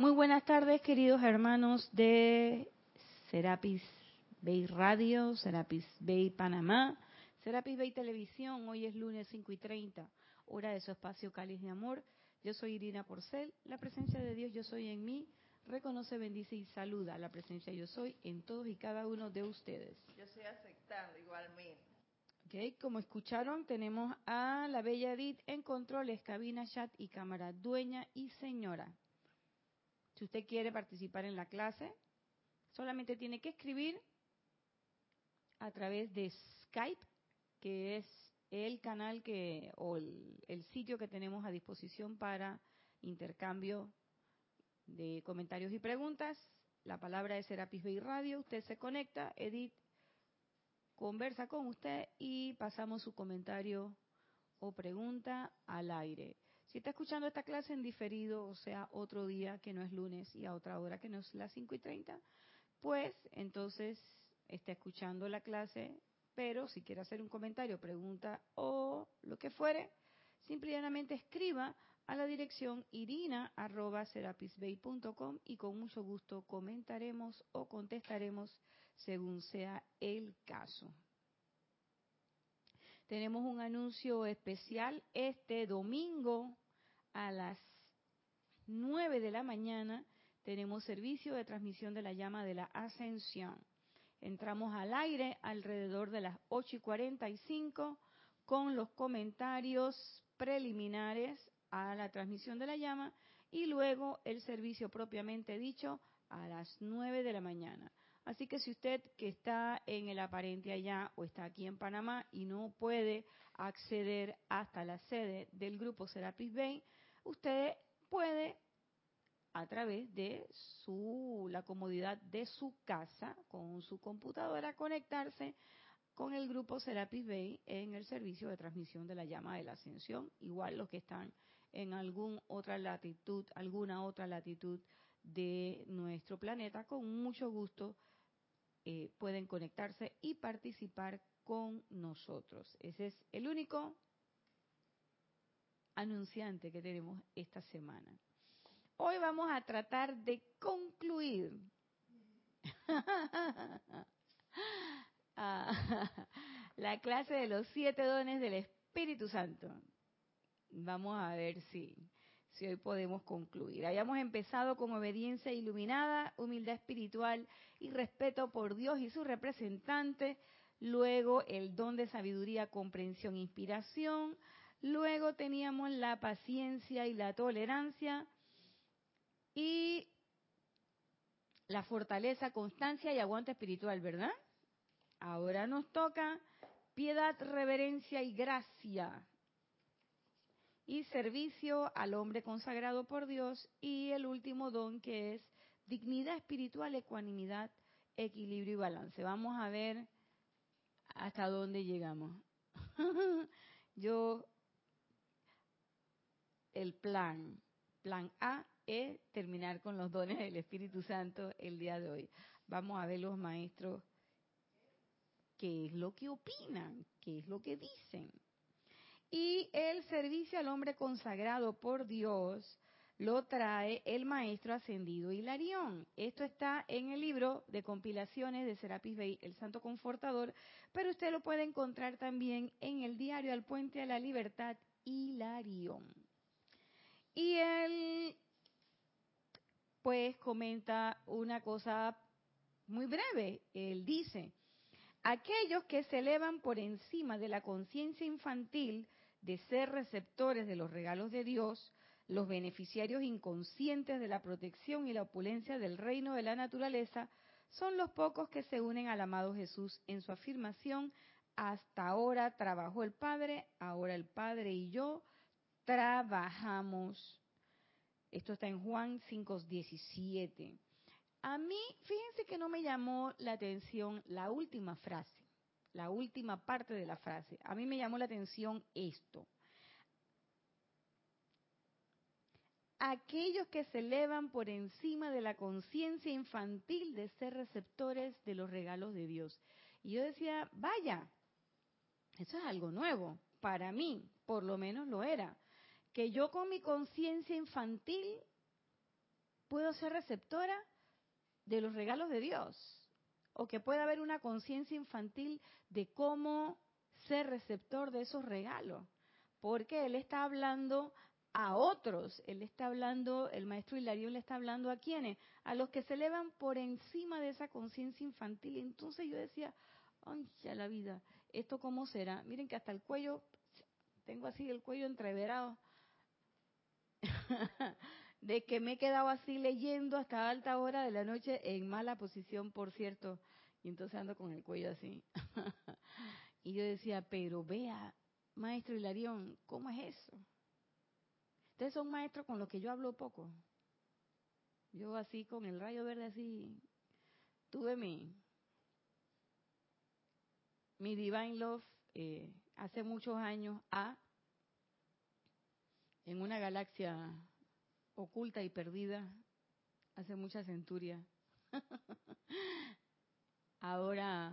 Muy buenas tardes, queridos hermanos de Serapis Bay Radio, Serapis Bay Panamá, Serapis Bay Televisión. Hoy es lunes 5 y 30, hora de su espacio Cáliz de Amor. Yo soy Irina Porcel. La presencia de Dios, yo soy en mí. Reconoce, bendice y saluda la presencia yo soy en todos y cada uno de ustedes. Yo estoy aceptando igualmente. Ok, como escucharon, tenemos a la bella Edith en controles, cabina, chat y cámara, dueña y señora. Si usted quiere participar en la clase, solamente tiene que escribir a través de Skype, que es el canal que o el, el sitio que tenemos a disposición para intercambio de comentarios y preguntas. La palabra es Serapis Bay Radio. Usted se conecta, Edith conversa con usted y pasamos su comentario o pregunta al aire. Si está escuchando esta clase en diferido, o sea, otro día que no es lunes y a otra hora que no es las 5 y 30, pues entonces está escuchando la clase, pero si quiere hacer un comentario, pregunta o lo que fuere, simplemente escriba a la dirección irina.serapisbay.com y con mucho gusto comentaremos o contestaremos según sea el caso. Tenemos un anuncio especial este domingo a las 9 de la mañana. Tenemos servicio de transmisión de la llama de la ascensión. Entramos al aire alrededor de las 8 y 45 con los comentarios preliminares a la transmisión de la llama y luego el servicio propiamente dicho a las 9 de la mañana. Así que si usted que está en el aparente allá o está aquí en Panamá y no puede acceder hasta la sede del grupo Serapis Bay, usted puede a través de su la comodidad de su casa con su computadora conectarse con el grupo Serapis Bay en el servicio de transmisión de la llama de la ascensión, igual los que están en alguna otra latitud, alguna otra latitud de nuestro planeta, con mucho gusto eh, pueden conectarse y participar con nosotros. Ese es el único anunciante que tenemos esta semana. Hoy vamos a tratar de concluir la clase de los siete dones del Espíritu Santo. Vamos a ver si si hoy podemos concluir. Hayamos empezado con obediencia iluminada, humildad espiritual y respeto por Dios y su representante, luego el don de sabiduría, comprensión, inspiración, luego teníamos la paciencia y la tolerancia y la fortaleza, constancia y aguante espiritual, ¿verdad? Ahora nos toca piedad, reverencia y gracia y servicio al hombre consagrado por Dios y el último don que es dignidad espiritual, ecuanimidad, equilibrio y balance. Vamos a ver hasta dónde llegamos. Yo, el plan, plan A es terminar con los dones del Espíritu Santo el día de hoy. Vamos a ver los maestros qué es lo que opinan, qué es lo que dicen. Y el servicio al hombre consagrado por Dios lo trae el maestro ascendido Hilarión. Esto está en el libro de compilaciones de Serapis Bey, El Santo Confortador, pero usted lo puede encontrar también en el diario Al Puente a la Libertad Hilarión. Y él, pues, comenta una cosa muy breve. Él dice, aquellos que se elevan por encima de la conciencia infantil, de ser receptores de los regalos de Dios, los beneficiarios inconscientes de la protección y la opulencia del reino de la naturaleza, son los pocos que se unen al amado Jesús en su afirmación, hasta ahora trabajó el Padre, ahora el Padre y yo trabajamos. Esto está en Juan 5.17. A mí, fíjense que no me llamó la atención la última frase la última parte de la frase. A mí me llamó la atención esto. Aquellos que se elevan por encima de la conciencia infantil de ser receptores de los regalos de Dios. Y yo decía, vaya, eso es algo nuevo. Para mí, por lo menos lo era. Que yo con mi conciencia infantil puedo ser receptora de los regalos de Dios. O que pueda haber una conciencia infantil de cómo ser receptor de esos regalos. Porque Él está hablando a otros. Él está hablando, el maestro Hilarión le está hablando a quienes, a los que se elevan por encima de esa conciencia infantil. Entonces yo decía, ay, ya la vida, ¿esto cómo será? Miren que hasta el cuello, tengo así el cuello entreverado, de que me he quedado así leyendo hasta alta hora de la noche en mala posición, por cierto, y entonces ando con el cuello así. y yo decía, pero vea, maestro Hilarión, ¿cómo es eso? Ustedes son maestros con los que yo hablo poco. Yo así con el rayo verde así, tuve mi, mi Divine Love eh, hace muchos años a en una galaxia oculta y perdida hace muchas centurias. Ahora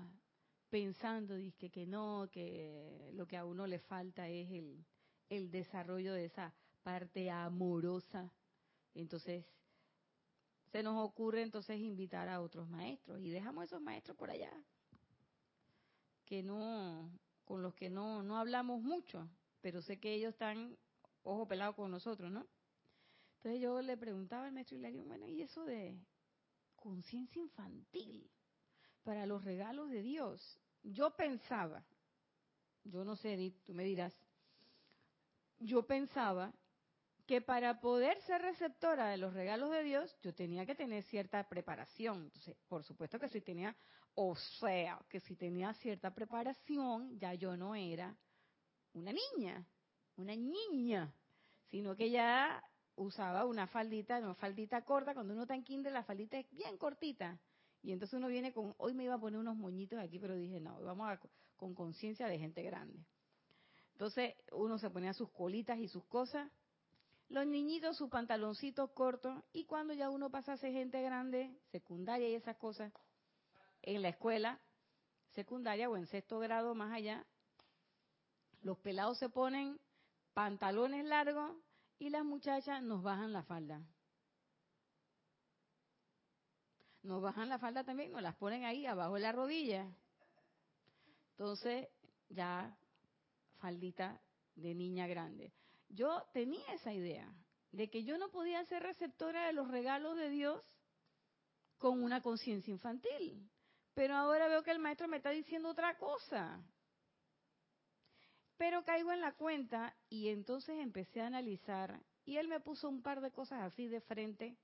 pensando dije que no, que lo que a uno le falta es el, el desarrollo de esa parte amorosa. Entonces, se nos ocurre entonces invitar a otros maestros y dejamos esos maestros por allá, que no, con los que no, no hablamos mucho, pero sé que ellos están ojo pelado con nosotros, ¿no? Entonces yo le preguntaba al maestro Hilario, bueno, ¿y eso de conciencia infantil para los regalos de Dios? Yo pensaba, yo no sé, Edith, tú me dirás, yo pensaba que para poder ser receptora de los regalos de Dios, yo tenía que tener cierta preparación. Entonces, por supuesto que si tenía, o sea, que si tenía cierta preparación, ya yo no era una niña, una niña, sino que ya usaba una faldita, una faldita corta, cuando uno está en kinder la faldita es bien cortita. Y entonces uno viene con, hoy me iba a poner unos moñitos aquí, pero dije, no, vamos a, con conciencia de gente grande. Entonces uno se ponía sus colitas y sus cosas, los niñitos sus pantaloncitos cortos y cuando ya uno pasa a ser gente grande, secundaria y esas cosas, en la escuela secundaria o en sexto grado más allá, los pelados se ponen pantalones largos y las muchachas nos bajan la falda. Nos bajan la falda también, nos las ponen ahí abajo de la rodilla. Entonces, ya faldita de niña grande. Yo tenía esa idea de que yo no podía ser receptora de los regalos de Dios con una conciencia infantil. Pero ahora veo que el maestro me está diciendo otra cosa. Pero caigo en la cuenta y entonces empecé a analizar y él me puso un par de cosas así de frente.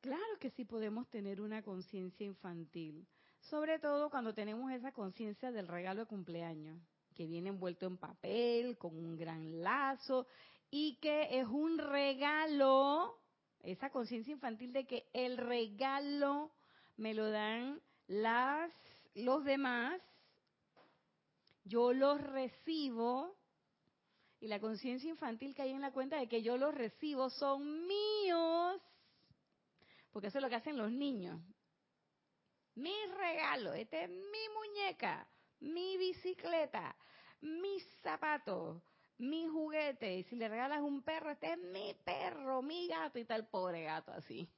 Claro que sí podemos tener una conciencia infantil, sobre todo cuando tenemos esa conciencia del regalo de cumpleaños que viene envuelto en papel, con un gran lazo, y que es un regalo, esa conciencia infantil de que el regalo me lo dan las, los demás, yo los recibo, y la conciencia infantil que hay en la cuenta de que yo los recibo son míos, porque eso es lo que hacen los niños. Mis regalos, este es mi muñeca, mi bicicleta, mis zapatos, mi juguete. Y si le regalas un perro, este es mi perro, mi gato y tal, pobre gato así.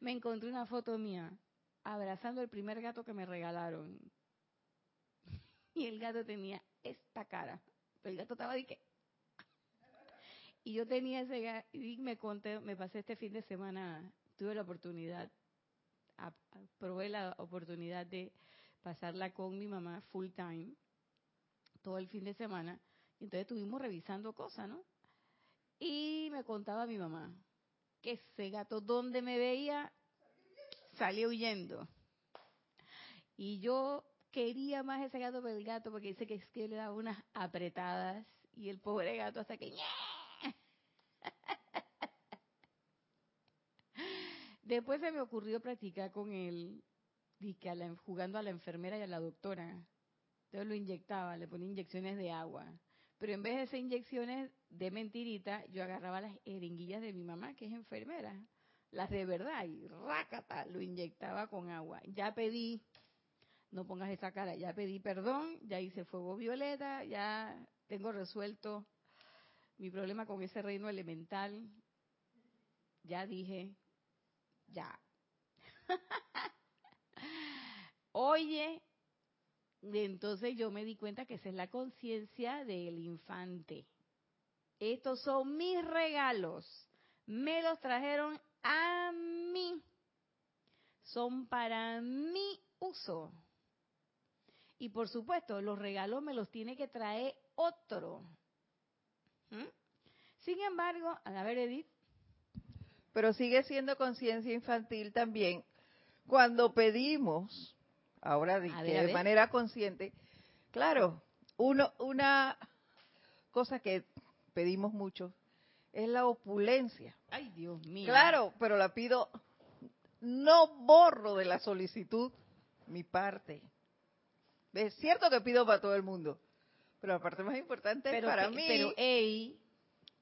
Me encontré una foto mía abrazando el primer gato que me regalaron. Y el gato tenía esta cara. Pero el gato estaba de que... Y yo tenía ese gato, y me conté, me pasé este fin de semana, tuve la oportunidad, probé la oportunidad de pasarla con mi mamá full time, todo el fin de semana. Y entonces estuvimos revisando cosas, ¿no? Y me contaba mi mamá que ese gato donde me veía salía huyendo. Y yo quería más ese gato que el gato porque dice que es que le daba unas apretadas y el pobre gato hasta que... Después se me ocurrió practicar con él jugando a la enfermera y a la doctora. Entonces lo inyectaba, le ponía inyecciones de agua. Pero en vez de esas inyecciones de mentirita, yo agarraba las eringuillas de mi mamá, que es enfermera, las de verdad, y rácata, lo inyectaba con agua. Ya pedí, no pongas esa cara, ya pedí perdón, ya hice fuego violeta, ya tengo resuelto mi problema con ese reino elemental. ya dije, ya. Oye, entonces yo me di cuenta que esa es la conciencia del infante. Estos son mis regalos. Me los trajeron a mí. Son para mi uso. Y por supuesto, los regalos me los tiene que traer otro. ¿Mm? Sin embargo, a ver, Edith. Pero sigue siendo conciencia infantil también cuando pedimos, ahora de, manera consciente, claro, uno, una cosa que pedimos mucho es la opulencia. Ay, Dios mío. Claro, pero la pido, no borro de la solicitud mi parte. Es cierto que pido para todo el mundo, pero la parte más importante es para mí. Pero, hey,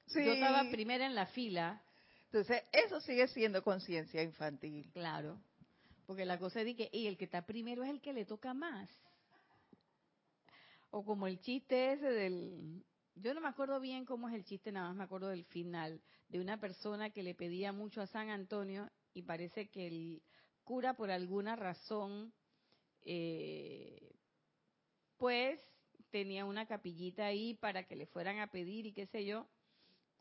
yo estaba primera en la fila. Entonces, eso sigue siendo conciencia infantil. Claro, porque la cosa es que y el que está primero es el que le toca más. O como el chiste ese del... Yo no me acuerdo bien cómo es el chiste, nada más me acuerdo del final, de una persona que le pedía mucho a San Antonio y parece que el cura por alguna razón eh, pues tenía una capillita ahí para que le fueran a pedir y qué sé yo,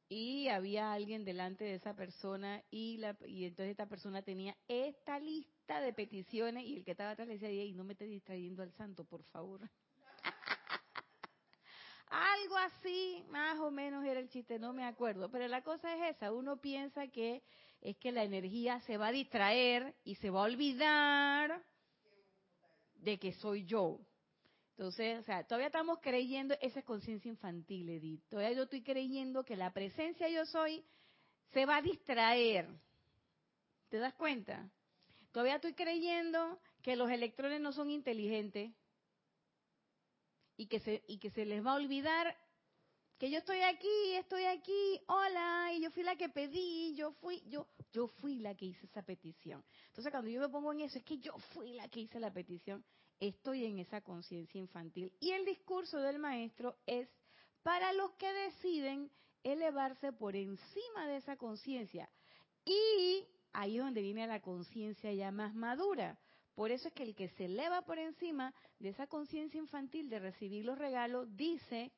y había alguien delante de esa persona y, la, y entonces esta persona tenía esta lista de peticiones y el que estaba atrás le decía, y no me estés distrayendo al santo, por favor. Algo así, más o menos era el chiste, no me acuerdo. Pero la cosa es esa, uno piensa que es que la energía se va a distraer y se va a olvidar de que soy yo. Entonces, o sea, todavía estamos creyendo, esa es conciencia infantil, Edith. Todavía yo estoy creyendo que la presencia yo soy se va a distraer. ¿Te das cuenta? Todavía estoy creyendo que los electrones no son inteligentes y que se, y que se les va a olvidar que yo estoy aquí, estoy aquí, hola, y yo fui la que pedí, yo fui, yo, yo fui la que hice esa petición. Entonces cuando yo me pongo en eso, es que yo fui la que hice la petición estoy en esa conciencia infantil. Y el discurso del maestro es para los que deciden elevarse por encima de esa conciencia. Y ahí es donde viene la conciencia ya más madura. Por eso es que el que se eleva por encima de esa conciencia infantil de recibir los regalos dice,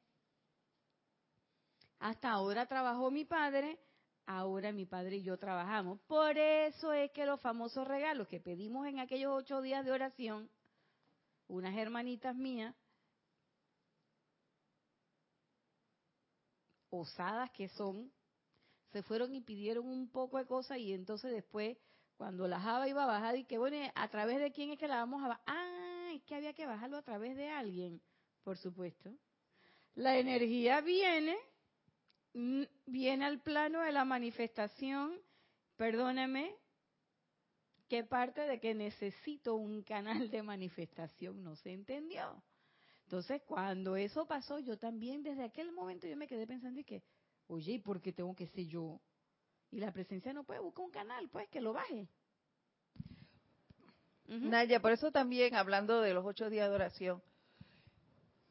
hasta ahora trabajó mi padre, ahora mi padre y yo trabajamos. Por eso es que los famosos regalos que pedimos en aquellos ocho días de oración, unas hermanitas mías, osadas que son, se fueron y pidieron un poco de cosas y entonces después, cuando la java iba a bajar, y que bueno, ¿a través de quién es que la vamos a bajar? Ah, es que había que bajarlo a través de alguien, por supuesto. La energía viene, mm, viene al plano de la manifestación, perdóneme, ¿Qué parte de que necesito un canal de manifestación no se entendió? Entonces, cuando eso pasó, yo también desde aquel momento yo me quedé pensando y que, oye, ¿y por qué tengo que ser yo? Y la presencia no puede buscar un canal, pues que lo baje. Naya, por eso también hablando de los ocho días de oración,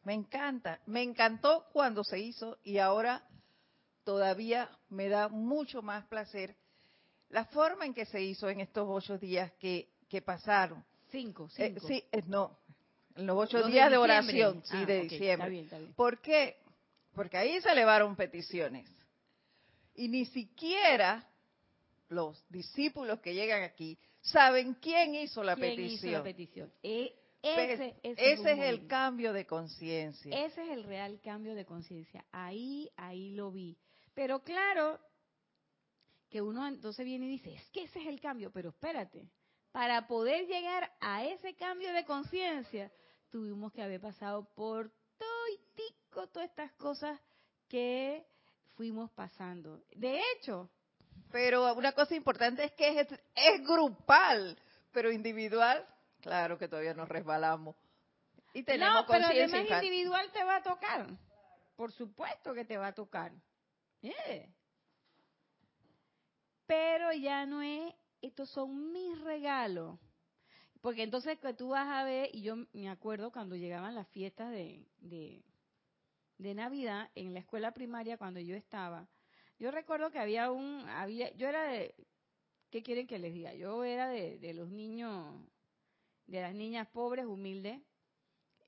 me encanta, me encantó cuando se hizo y ahora todavía me da mucho más placer la forma en que se hizo en estos ocho días que, que pasaron. Cinco, eh, cinco. sí, eh, no, en los ocho días de, oración, sí, ah, de diciembre. ¿Por qué? Porque ahí se elevaron peticiones. Y ni siquiera los discípulos que llegan aquí saben quién hizo la ¿Quién petición. Hizo la petición? E, ese, ese es el cambio de conciencia. Ese es el real cambio de conciencia. Ahí, ahí lo vi. Pero claro, que uno entonces viene y dice, es que ese es el cambio, pero espérate, para poder llegar a ese cambio de conciencia, tuvimos que haber pasado por todo y tico, todas estas cosas que fuimos pasando. De hecho, pero una cosa importante es que es, es grupal, pero individual, claro que todavía nos resbalamos. Y tenemos no, pero además individual te va a tocar. Por supuesto que te va a tocar. Eh pero ya no es, estos son mis regalos. Porque entonces que tú vas a ver, y yo me acuerdo cuando llegaban las fiestas de, de, Navidad en la escuela primaria cuando yo estaba, Yo recuerdo que había un, había, yo era de, ¿qué quieren que les diga? Yo era de, los niños, de las niñas pobres, humildes,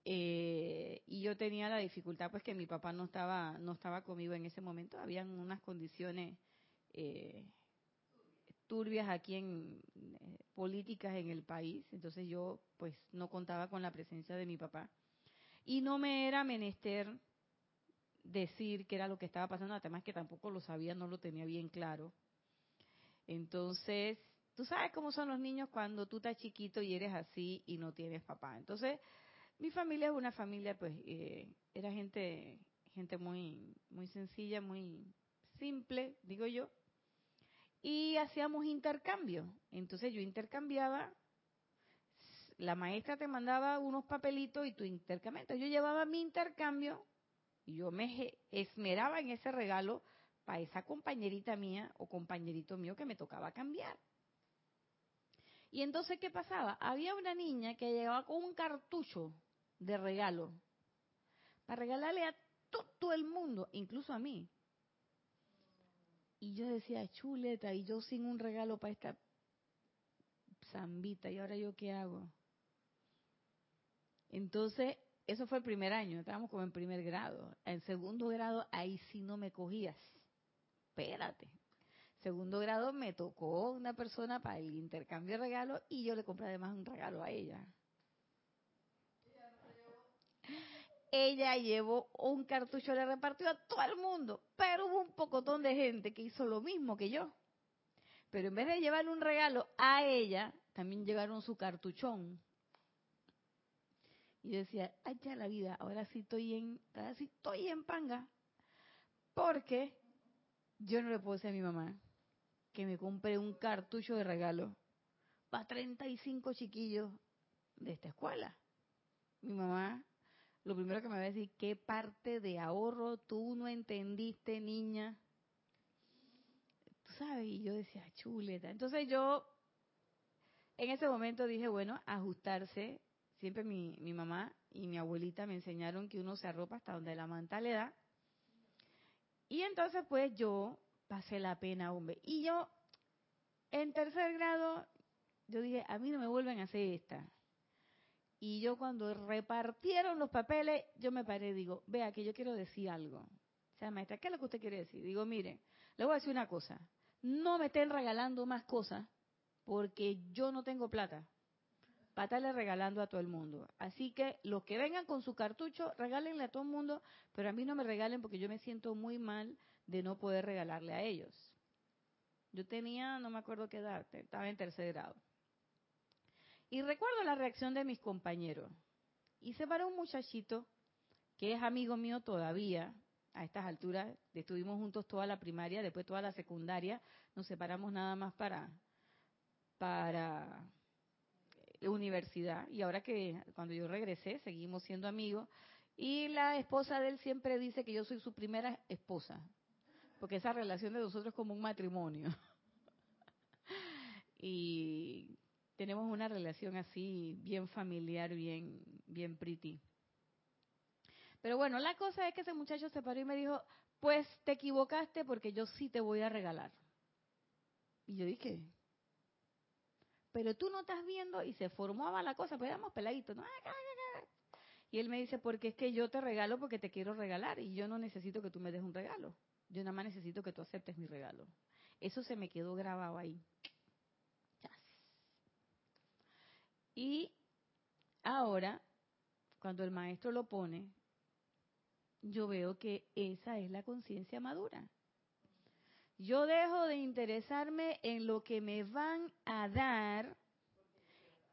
eh, y yo tenía la dificultad pues que mi papá no estaba no estaba conmigo en ese momento habían unas condiciones eh, turbias aquí en eh, políticas en el país. Entonces yo pues no contaba con la presencia de mi papá. Y no me era menester decir qué era lo que estaba pasando además que tampoco lo sabía no lo tenía bien claro. Entonces tú sabes cómo son los niños cuando tú estás chiquito y eres así y no tienes papá. Entonces mi familia es una familia, pues, eh, era gente, gente muy, muy sencilla, muy simple, digo yo, y hacíamos intercambio. Entonces yo intercambiaba, la maestra te mandaba unos papelitos y tu intercambio. yo llevaba mi intercambio y yo me esmeraba en ese regalo para esa compañerita mía o compañerito mío que me tocaba cambiar. Y entonces, ¿qué pasaba? Había una niña que llegaba con un cartucho de regalo para regalarle a todo el mundo, incluso a mí. Y yo decía, chuleta, y yo sin un regalo para esta zambita, ¿y ahora yo qué hago? Entonces, eso fue el primer año, estábamos como en primer grado. En segundo grado, ahí sí no me cogías. Espérate. Segundo grado me tocó una persona para el intercambio de regalos y yo le compré además un regalo a ella. Ella llevó un cartucho, le repartió a todo el mundo, pero hubo un pocotón de gente que hizo lo mismo que yo. Pero en vez de llevarle un regalo a ella, también llevaron su cartuchón. Y decía, ay ya la vida, ahora sí estoy en, ahora sí estoy en panga. Porque yo no le puedo decir a mi mamá que me compre un cartucho de regalo para 35 chiquillos de esta escuela. Mi mamá lo primero que me va a decir, ¿qué parte de ahorro tú no entendiste, niña? Tú sabes, y yo decía, chuleta. Entonces yo, en ese momento dije, bueno, ajustarse. Siempre mi, mi mamá y mi abuelita me enseñaron que uno se arropa hasta donde la manta le da. Y entonces pues yo pasé la pena, hombre. Y yo, en tercer grado, yo dije, a mí no me vuelven a hacer esta. Y yo cuando repartieron los papeles, yo me paré y digo, vea que yo quiero decir algo. O sea, maestra, ¿qué es lo que usted quiere decir? Digo, mire, le voy a decir una cosa. No me estén regalando más cosas porque yo no tengo plata para estarle regalando a todo el mundo. Así que los que vengan con su cartucho, regálenle a todo el mundo, pero a mí no me regalen porque yo me siento muy mal de no poder regalarle a ellos. Yo tenía, no me acuerdo qué edad, estaba en tercer grado. Y recuerdo la reacción de mis compañeros. Y se paró un muchachito que es amigo mío todavía, a estas alturas, estuvimos juntos toda la primaria, después toda la secundaria, nos separamos nada más para, para la universidad. Y ahora que cuando yo regresé, seguimos siendo amigos. Y la esposa de él siempre dice que yo soy su primera esposa, porque esa relación de nosotros es como un matrimonio. y tenemos una relación así bien familiar, bien, bien pretty. Pero bueno, la cosa es que ese muchacho se paró y me dijo, pues te equivocaste porque yo sí te voy a regalar. Y yo dije, pero tú no estás viendo y se formaba la cosa, pues éramos peladitos, ¿no? Y él me dice, porque es que yo te regalo porque te quiero regalar y yo no necesito que tú me des un regalo. Yo nada más necesito que tú aceptes mi regalo. Eso se me quedó grabado ahí. Y ahora, cuando el maestro lo pone, yo veo que esa es la conciencia madura. Yo dejo de interesarme en lo que me van a dar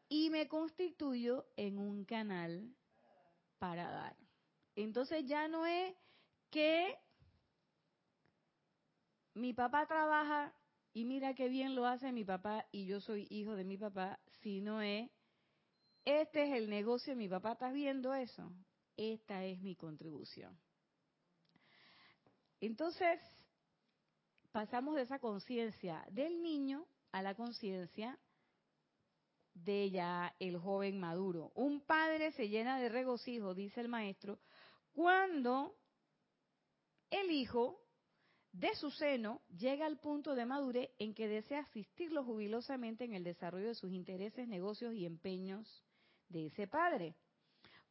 y me constituyo en un canal para dar. Entonces ya no es que mi papá trabaja y mira qué bien lo hace mi papá y yo soy hijo de mi papá, sino es este es el negocio, mi papá, ¿estás viendo eso? Esta es mi contribución. Entonces, pasamos de esa conciencia del niño a la conciencia de ya el joven maduro. Un padre se llena de regocijo, dice el maestro, cuando el hijo de su seno llega al punto de madurez en que desea asistirlo jubilosamente en el desarrollo de sus intereses, negocios y empeños de ese padre.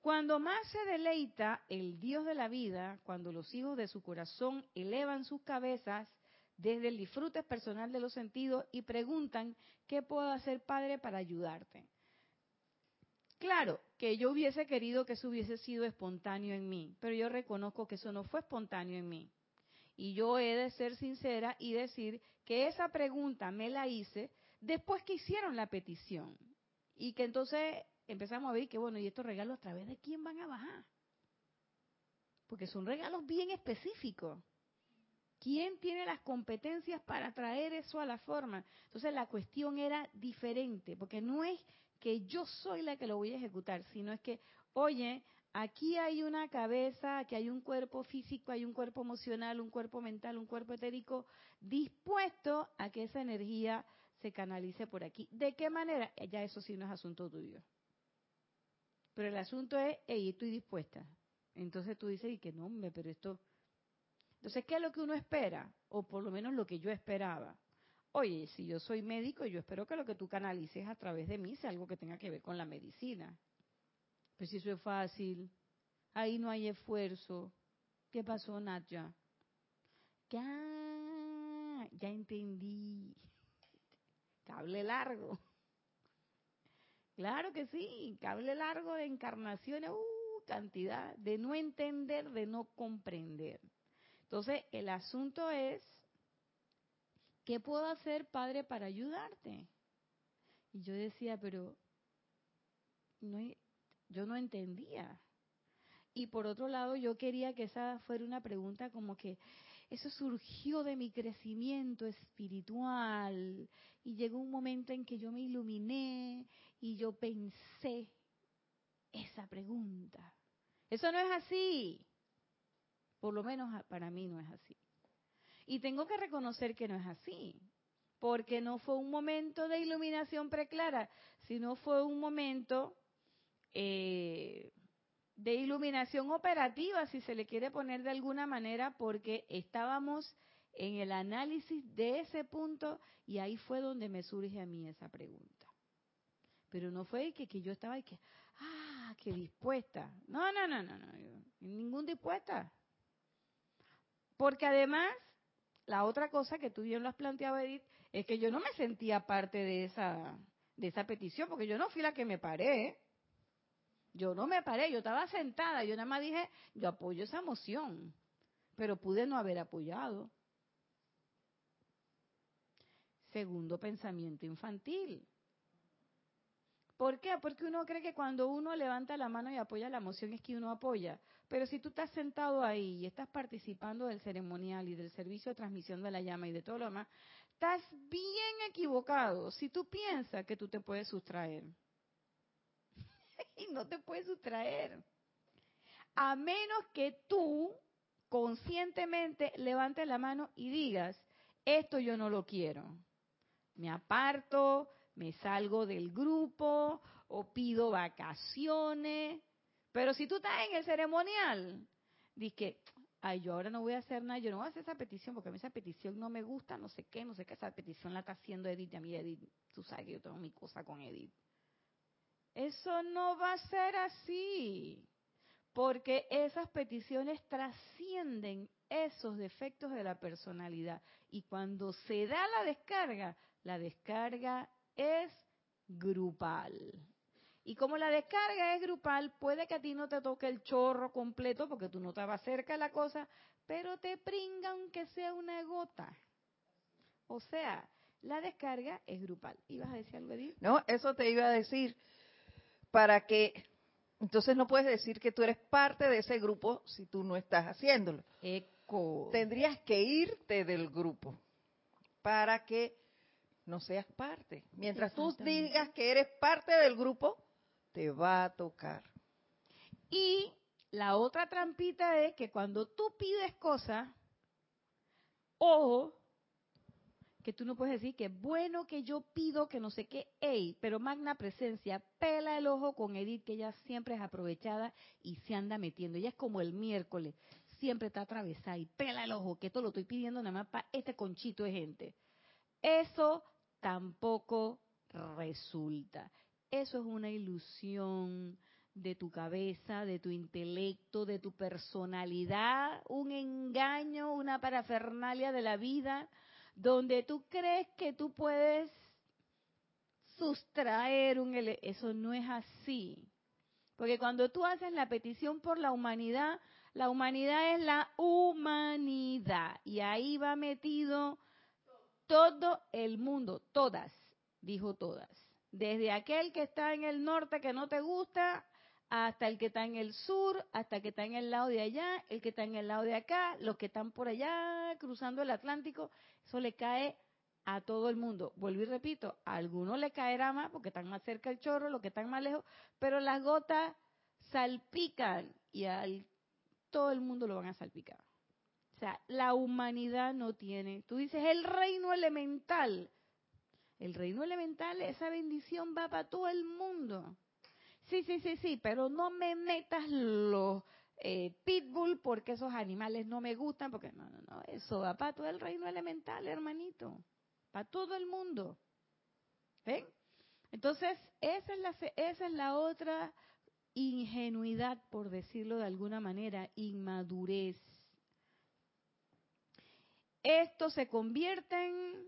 Cuando más se deleita el Dios de la vida, cuando los hijos de su corazón elevan sus cabezas desde el disfrute personal de los sentidos y preguntan, ¿qué puedo hacer, Padre, para ayudarte? Claro, que yo hubiese querido que eso hubiese sido espontáneo en mí, pero yo reconozco que eso no fue espontáneo en mí. Y yo he de ser sincera y decir que esa pregunta me la hice después que hicieron la petición. Y que entonces empezamos a ver que, bueno, ¿y estos regalos a través de quién van a bajar? Porque son regalos bien específicos. ¿Quién tiene las competencias para traer eso a la forma? Entonces la cuestión era diferente, porque no es que yo soy la que lo voy a ejecutar, sino es que, oye, aquí hay una cabeza, aquí hay un cuerpo físico, hay un cuerpo emocional, un cuerpo mental, un cuerpo etérico dispuesto a que esa energía se canalice por aquí. ¿De qué manera? Ya eso sí no es asunto tuyo. Pero el asunto es, hey, estoy dispuesta. Entonces tú dices, y que no, pero esto... Entonces, ¿qué es lo que uno espera? O por lo menos lo que yo esperaba. Oye, si yo soy médico, yo espero que lo que tú canalices a través de mí sea algo que tenga que ver con la medicina. Pues si eso es fácil, ahí no hay esfuerzo. ¿Qué pasó, Nadia? Ya, ya entendí. Cable largo. Claro que sí, cable largo de encarnaciones, uh, cantidad, de no entender, de no comprender. Entonces, el asunto es, ¿qué puedo hacer, Padre, para ayudarte? Y yo decía, pero no, yo no entendía. Y por otro lado, yo quería que esa fuera una pregunta como que eso surgió de mi crecimiento espiritual y llegó un momento en que yo me iluminé y yo pensé esa pregunta. Eso no es así. Por lo menos para mí no es así. Y tengo que reconocer que no es así, porque no fue un momento de iluminación preclara, sino fue un momento eh, de iluminación operativa, si se le quiere poner de alguna manera, porque estábamos en el análisis de ese punto y ahí fue donde me surge a mí esa pregunta. Pero no fue que, que yo estaba y que, ah, que dispuesta. No, no, no, no, no, ningún dispuesta. Porque además, la otra cosa que tú bien lo has planteado, Edith, es que yo no me sentía parte de esa, de esa petición, porque yo no fui la que me paré. Yo no me paré, yo estaba sentada, yo nada más dije, yo apoyo esa moción, pero pude no haber apoyado. Segundo pensamiento infantil. ¿Por qué? Porque uno cree que cuando uno levanta la mano y apoya la moción es que uno apoya. Pero si tú estás sentado ahí y estás participando del ceremonial y del servicio de transmisión de la llama y de todo lo demás, estás bien equivocado si tú piensas que tú te puedes sustraer. y no te puedes sustraer. A menos que tú conscientemente levantes la mano y digas, esto yo no lo quiero. Me aparto, me salgo del grupo o pido vacaciones. Pero si tú estás en el ceremonial, dices que, ay, yo ahora no voy a hacer nada, yo no voy a hacer esa petición porque a mí esa petición no me gusta, no sé qué, no sé qué, esa petición la está haciendo Edith y a mí Edith, tú sabes que yo tengo mi cosa con Edith. Eso no va a ser así, porque esas peticiones trascienden esos defectos de la personalidad. Y cuando se da la descarga, la descarga es grupal. Y como la descarga es grupal, puede que a ti no te toque el chorro completo porque tú no estabas cerca de la cosa, pero te pringa aunque sea una gota. O sea, la descarga es grupal. ¿Ibas a decir algo, Edith? No, eso te iba a decir para que entonces no puedes decir que tú eres parte de ese grupo si tú no estás haciéndolo. Eco. Tendrías que irte del grupo para que no seas parte. Mientras tú digas que eres parte del grupo, te va a tocar. Y la otra trampita es que cuando tú pides cosas, o que tú no puedes decir que bueno que yo pido que no sé qué, ey, pero magna presencia, pela el ojo con Edith, que ella siempre es aprovechada y se anda metiendo. Ella es como el miércoles, siempre está atravesada y pela el ojo, que esto lo estoy pidiendo nada más para este conchito de gente. Eso tampoco resulta. Eso es una ilusión de tu cabeza, de tu intelecto, de tu personalidad, un engaño, una parafernalia de la vida, donde tú crees que tú puedes sustraer un... Eso no es así. Porque cuando tú haces la petición por la humanidad, la humanidad es la humanidad. Y ahí va metido todo el mundo, todas, dijo todas. Desde aquel que está en el norte que no te gusta, hasta el que está en el sur, hasta el que está en el lado de allá, el que está en el lado de acá, los que están por allá cruzando el Atlántico, eso le cae a todo el mundo. Vuelvo y repito, a algunos le caerá más porque están más cerca del chorro, los que están más lejos, pero las gotas salpican y al todo el mundo lo van a salpicar. Sea, la humanidad no tiene. Tú dices el reino elemental. El reino elemental, esa bendición va para todo el mundo. Sí, sí, sí, sí, pero no me metas los eh, pitbull porque esos animales no me gustan, porque no, no, no, eso va para todo el reino elemental, hermanito para todo el mundo. ¿Ven? Entonces, esa es, la, esa es la otra ingenuidad, por decirlo de alguna manera, inmadurez. Estos se convierten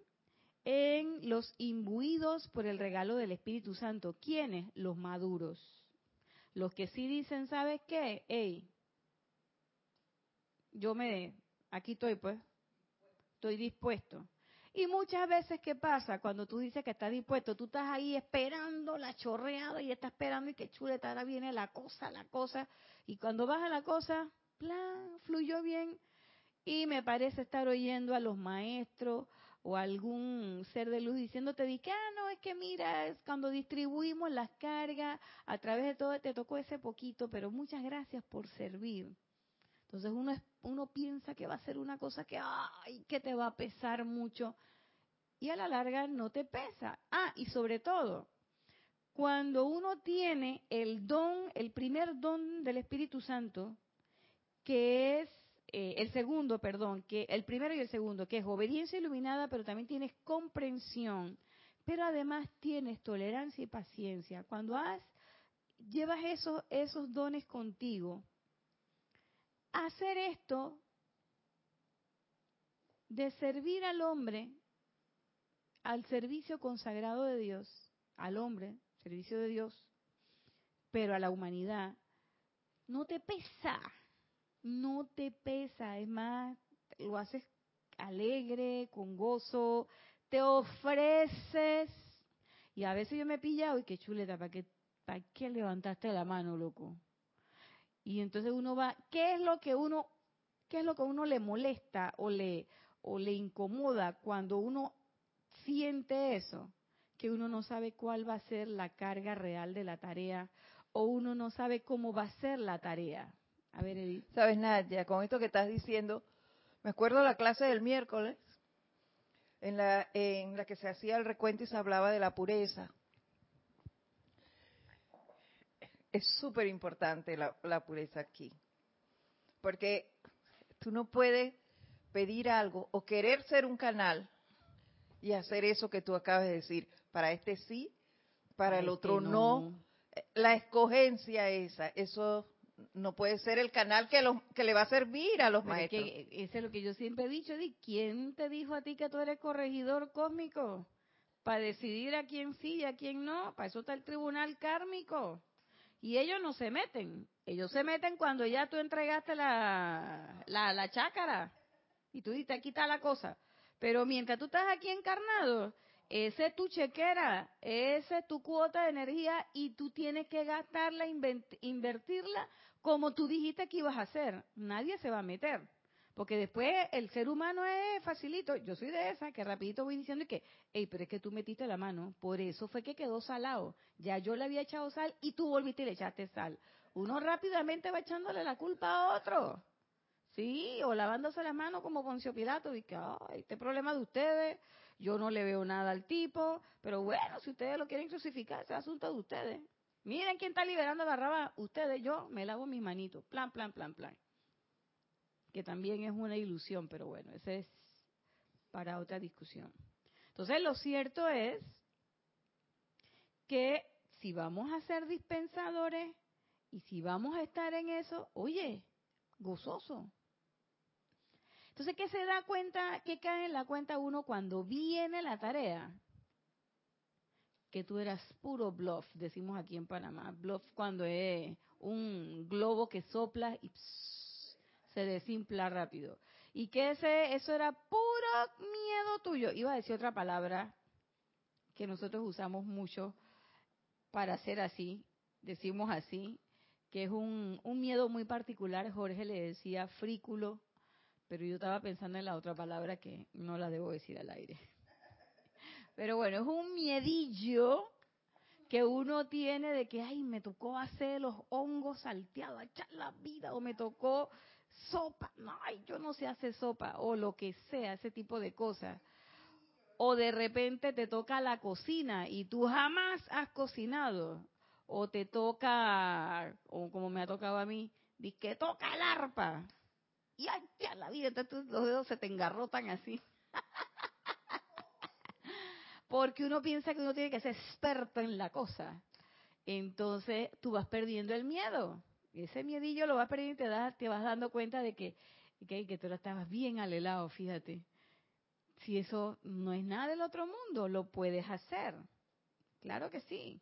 en los imbuidos por el regalo del Espíritu Santo. ¿Quiénes? Los maduros. Los que sí dicen, ¿sabes qué? Hey, yo me, aquí estoy pues, estoy dispuesto. Y muchas veces, ¿qué pasa? Cuando tú dices que estás dispuesto, tú estás ahí esperando la chorreada y estás esperando y que chuleta, ahora viene la cosa, la cosa. Y cuando vas a la cosa, plan, fluyó bien. Y me parece estar oyendo a los maestros o algún ser de luz diciéndote que, ah, no, es que mira, es cuando distribuimos las cargas a través de todo, te tocó ese poquito, pero muchas gracias por servir. Entonces uno, uno piensa que va a ser una cosa que, ay, que te va a pesar mucho. Y a la larga no te pesa. Ah, y sobre todo, cuando uno tiene el don, el primer don del Espíritu Santo, que es eh, el segundo, perdón, que el primero y el segundo, que es obediencia iluminada, pero también tienes comprensión, pero además tienes tolerancia y paciencia. Cuando has, llevas esos, esos dones contigo, hacer esto de servir al hombre al servicio consagrado de Dios, al hombre, servicio de Dios, pero a la humanidad, no te pesa, no te pesa, es más, lo haces alegre, con gozo, te ofreces. Y a veces yo me he pillado y qué chuleta, ¿para qué, ¿para qué levantaste la mano, loco? Y entonces uno va, ¿qué es lo que uno, qué es lo que uno le molesta o le, o le incomoda cuando uno siente eso? Que uno no sabe cuál va a ser la carga real de la tarea o uno no sabe cómo va a ser la tarea. A ver, Edith. Sabes, Nadia, con esto que estás diciendo, me acuerdo la clase del miércoles en la, en la que se hacía el recuento y se hablaba de la pureza es súper importante la, pureza aquí. Porque tú no puedes pedir algo o querer ser un canal y hacer eso que tú acabas de decir. Para este sí, para el otro no. La escogencia esa, eso no puede ser el canal que, que le va a servir a los maestros. Que, eso es lo que yo siempre he dicho. ¿Quién te dijo a ti que tú eres corregidor cósmico? Para decidir a quién sí y a quién no. Para eso está el tribunal kármico. Y ellos no se meten. Ellos se meten cuando ya tú entregaste la, la, la chácara. Y tú dices, aquí está la cosa. Pero mientras tú estás aquí encarnado, esa es tu chequera, esa es tu cuota de energía y tú tienes que gastarla, invertirla como tú dijiste que ibas a hacer. Nadie se va a meter. Porque después el ser humano es facilito. Yo soy de esa que rapidito voy diciendo que, hey, pero es que tú metiste la mano. Por eso fue que quedó salado. Ya yo le había echado sal y tú volviste y le echaste sal. Uno rápidamente va echándole la culpa a otro. Sí, o lavándose las manos como Poncio Pilato. Y que, ay, este problema de ustedes. Yo no le veo nada al tipo. Pero bueno, si ustedes lo quieren crucificar, ese es asunto de ustedes. Miren quién está liberando a Barrabás. Ustedes, yo me lavo mis manitos. Plan, plan, plan, plan. que también es una ilusión, pero bueno, ese es para otra discusión. Entonces, lo cierto es que si vamos a ser dispensadores y si vamos a estar en eso, oye, gozoso. Entonces, ¿qué se da cuenta, qué cae en la cuenta uno cuando viene la tarea? Que tú eras puro bluff, decimos aquí en Panamá. Bluff cuando es un globo que sopla y se desinfla rápido. Y que ese, eso era puro miedo tuyo. Iba a decir otra palabra que nosotros usamos mucho para hacer así, decimos así, que es un, un miedo muy particular. Jorge le decía frículo, pero yo estaba pensando en la otra palabra que no la debo decir al aire. Pero bueno, es un miedillo que uno tiene de que, ay, me tocó hacer los hongos salteados, echar la vida, o me tocó sopa, no, ay, yo no sé hacer sopa, o lo que sea, ese tipo de cosas. O de repente te toca la cocina y tú jamás has cocinado. O te toca, o como me ha tocado a mí, que toca el arpa. Y ya la vida, entonces los dedos se te engarrotan así. Porque uno piensa que uno tiene que ser experto en la cosa. Entonces tú vas perdiendo el miedo ese miedillo lo vas perdiendo y te, te vas dando cuenta de que, que, que tú lo estabas bien alelado, fíjate. Si eso no es nada del otro mundo, lo puedes hacer. Claro que sí.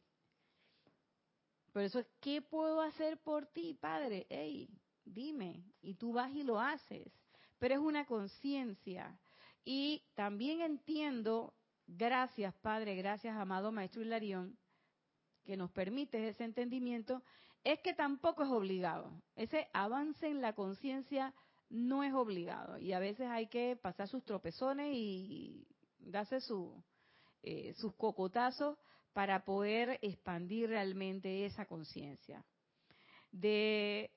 Por eso es, ¿qué puedo hacer por ti, Padre? Ey, dime. Y tú vas y lo haces. Pero es una conciencia. Y también entiendo, gracias Padre, gracias amado Maestro Hilarión, que nos permite ese entendimiento, es que tampoco es obligado. Ese avance en la conciencia no es obligado. Y a veces hay que pasar sus tropezones y darse su, eh, sus cocotazos para poder expandir realmente esa conciencia. De,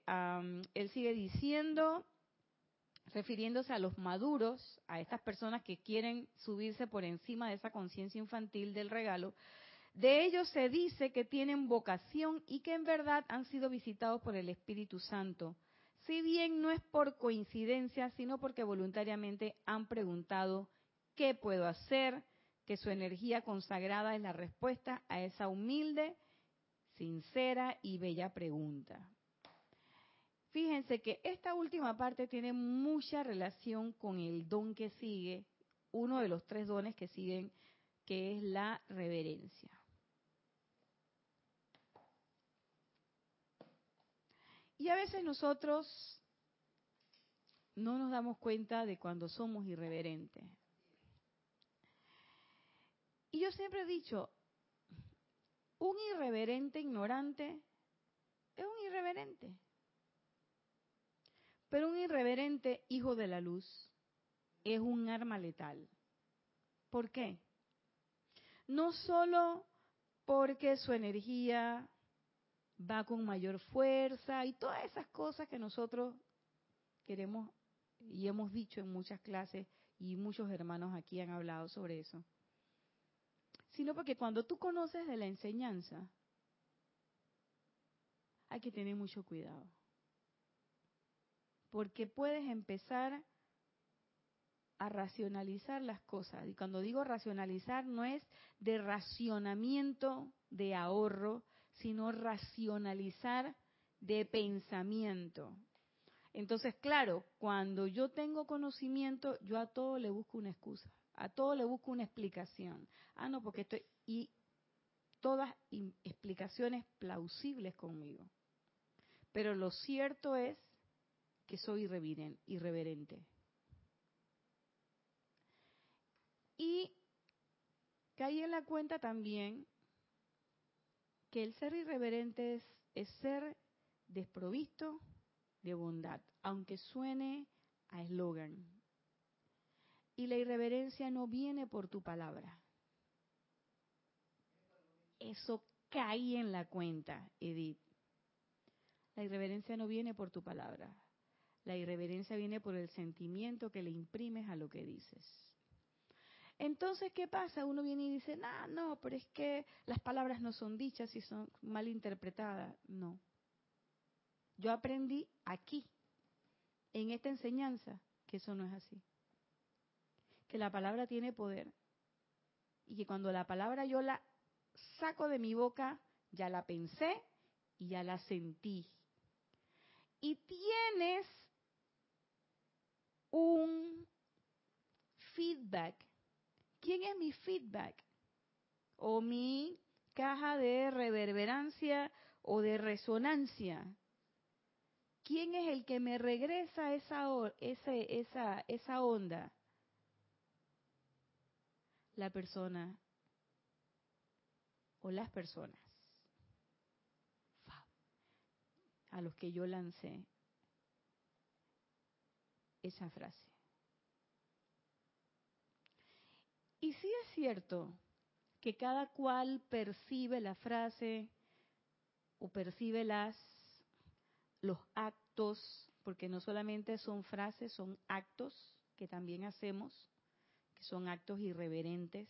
él sigue diciendo, refiriéndose a los maduros, a estas personas que quieren subirse por encima de esa conciencia infantil del regalo, de ellos se dice que tienen vocación y que en verdad han sido visitados por el Espíritu Santo, si bien no es por coincidencia, sino porque voluntariamente han preguntado qué puedo hacer, que su energía consagrada es la respuesta a esa humilde, sincera y bella pregunta. Fíjense que esta última parte tiene mucha relación con el don que sigue, uno de los tres dones que siguen, que es la reverencia. Y a veces nosotros no nos damos cuenta de cuando somos irreverentes. Y yo siempre he dicho, un irreverente ignorante es un irreverente. Pero un irreverente hijo de la luz es un arma letal. ¿Por qué? No solo porque su energía va con mayor fuerza y todas esas cosas que nosotros queremos y hemos dicho en muchas clases y muchos hermanos aquí han hablado sobre eso. Sino porque cuando tú conoces de la enseñanza, hay que tener mucho cuidado. Porque puedes empezar a racionalizar las cosas. Y cuando digo racionalizar no es de racionamiento de ahorro, sino racionalizar de pensamiento. Entonces, claro, cuando yo tengo conocimiento, yo a todo le busco una excusa, a todo le busco una explicación. Ah, no, porque estoy... Y todas explicaciones plausibles conmigo. Pero lo cierto es que soy irreverente. Y caí en la cuenta también que el ser irreverente es, ser desprovisto de bondad, aunque suene a eslogan. Y la irreverencia no viene por tu palabra. Eso cae en la cuenta, Edith. La irreverencia no viene por tu palabra. La irreverencia viene por el sentimiento que le imprimes a lo que dices. Entonces, ¿qué pasa? Uno viene y dice, no, no, pero es que las palabras no son dichas y son mal interpretadas. No. Yo aprendí aquí, en esta enseñanza que eso no es así. Que la palabra tiene poder. Y que cuando la palabra yo la saco de mi boca, ya la pensé y ya la sentí. Y tienes un feedback. ¿Quién es mi feedback? O mi caja de reverberancia o de resonancia. ¿Quién es el que me regresa esa, esa, esa onda? La persona o las personas a los que yo lancé esa frase. Y sí es cierto que cada cual percibe la frase o percibe las los actos, porque no solamente son frases, son actos que también hacemos, que son actos irreverentes,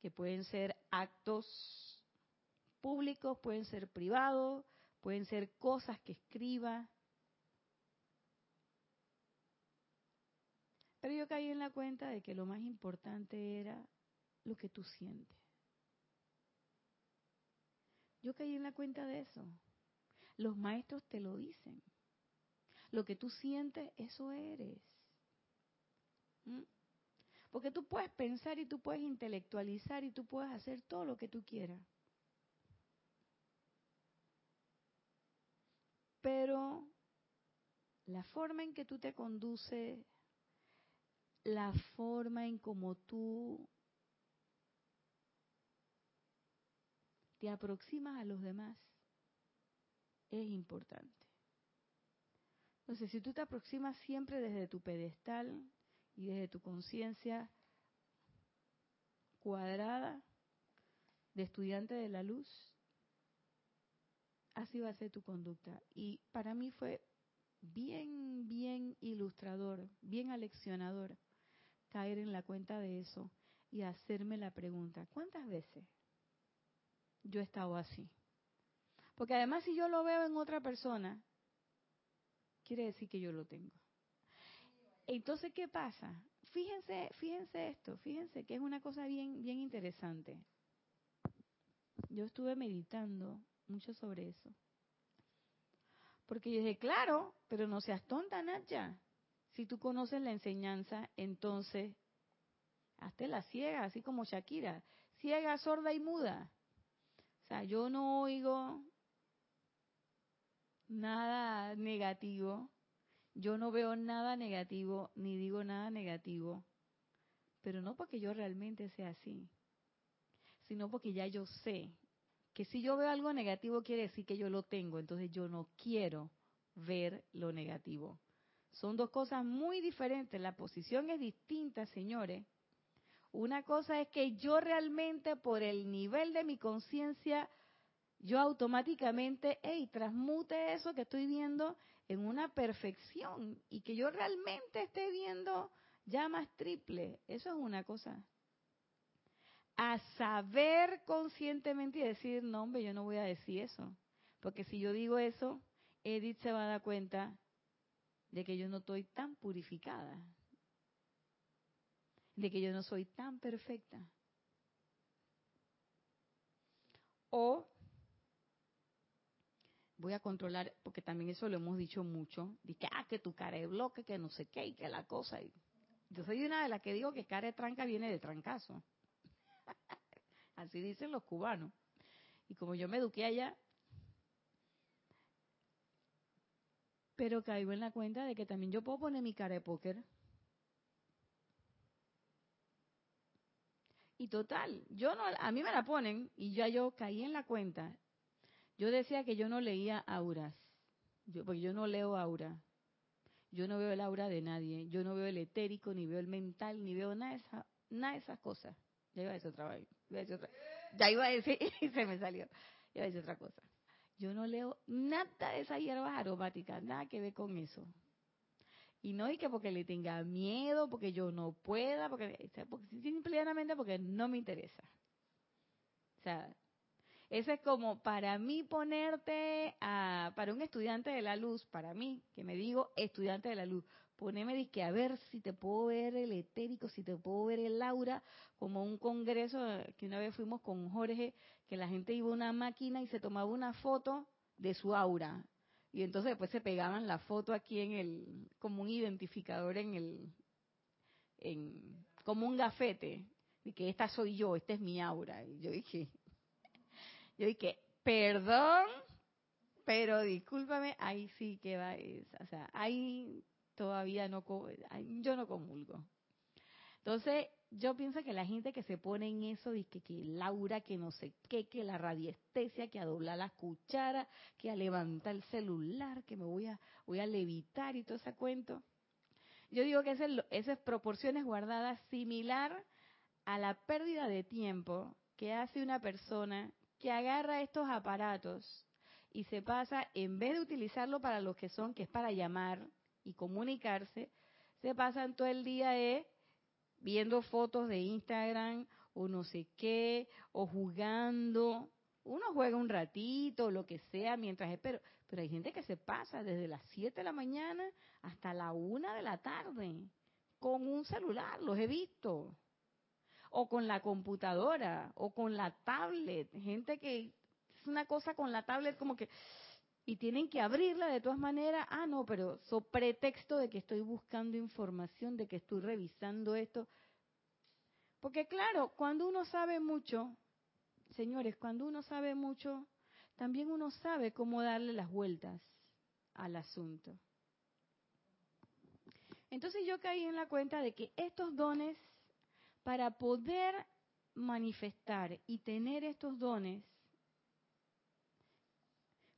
que pueden ser actos públicos, pueden ser privados, pueden ser cosas que escriba. Pero yo caí en la cuenta de que lo más importante era lo que tú sientes. Yo caí en la cuenta de eso. Los maestros te lo dicen. Lo que tú sientes, eso eres. ¿Mm? Porque tú puedes pensar y tú puedes intelectualizar y tú puedes hacer todo lo que tú quieras. Pero la forma en que tú te conduces, la forma en como tú te aproximas a los demás es importante. Entonces, si tú te aproximas siempre desde tu pedestal y desde tu conciencia cuadrada de estudiante de la luz, así va a ser tu conducta. Y para mí fue bien, bien ilustrador, bien aleccionador caer en la cuenta de eso y hacerme la pregunta, ¿cuántas veces yo he estado así. Porque además si yo lo veo en otra persona, quiere decir que yo lo tengo. Entonces, ¿qué pasa? Fíjense, fíjense esto, fíjense que es una cosa bien, bien interesante. Yo estuve meditando mucho sobre eso. Porque yo dije, claro, pero no seas tonta, Nacha. Si tú conoces la enseñanza, entonces hazte la ciega, así como Shakira, ciega, sorda y muda. Sea, yo no oigo nada negativo, yo no veo nada negativo, ni digo nada negativo, pero no porque yo realmente sea así, sino porque ya yo sé que si yo veo algo negativo quiere decir que yo lo tengo, entonces yo no quiero ver lo negativo. Son dos cosas muy diferentes, la posición es distinta, señores. Una cosa es que yo realmente por el nivel de mi conciencia, yo automáticamente, hey, transmute eso que estoy viendo en una perfección y que yo realmente esté viendo llamas triple. Eso es una cosa. A saber conscientemente y decir, no, hombre, yo no voy a decir eso. Porque si yo digo eso, Edith se va a dar cuenta de que yo no estoy tan purificada de que yo no soy tan perfecta. O voy a controlar, porque también eso lo hemos dicho mucho, de que, ah, que tu cara es bloque, que no sé qué, y que la cosa. Yo soy una de las que digo que cara tranca viene de trancazo. Así dicen los cubanos. Y como yo me eduqué allá, pero caigo en la cuenta de que también yo puedo poner mi cara de póker Y total, yo no, a mí me la ponen y ya yo caí en la cuenta. Yo decía que yo no leía auras, yo, porque yo no leo aura. Yo no veo el aura de nadie, yo no veo el etérico, ni veo el mental, ni veo nada de, esa, nada de esas cosas. Ya iba a decir otra vez. Ya iba a decir y se me salió. Ya iba a decir otra cosa. Yo no leo nada de esas hierbas aromáticas, nada que ver con eso. Y no y que porque le tenga miedo, porque yo no pueda, porque, simplemente porque no me interesa. O sea, Ese es como para mí ponerte a, para un estudiante de la luz, para mí, que me digo estudiante de la luz, poneme que a ver si te puedo ver el etérico, si te puedo ver el aura, como un congreso que una vez fuimos con Jorge, que la gente iba a una máquina y se tomaba una foto de su aura. Y entonces después se pegaban la foto aquí en el, como un identificador en el, en, como un gafete, y que esta soy yo, esta es mi aura. Y yo dije, yo dije, perdón, pero discúlpame, ahí sí que va, o sea, ahí todavía no, yo no comulgo. Entonces, yo pienso que la gente que se pone en eso, dice que, Laura, que no sé qué, que la radiestesia, que a doblar las cucharas, que a levantar el celular, que me voy a, voy a levitar y todo ese cuento. Yo digo que esas proporciones guardadas similar a la pérdida de tiempo que hace una persona que agarra estos aparatos y se pasa, en vez de utilizarlo para lo que son, que es para llamar y comunicarse, se pasan todo el día eh, viendo fotos de Instagram o no sé qué, o jugando. Uno juega un ratito, lo que sea, mientras espero. Pero hay gente que se pasa desde las 7 de la mañana hasta la 1 de la tarde con un celular, los he visto o con la computadora, o con la tablet. Gente que es una cosa con la tablet como que... Y tienen que abrirla de todas maneras. Ah, no, pero so pretexto de que estoy buscando información, de que estoy revisando esto. Porque claro, cuando uno sabe mucho, señores, cuando uno sabe mucho, también uno sabe cómo darle las vueltas al asunto. Entonces yo caí en la cuenta de que estos dones para poder manifestar y tener estos dones,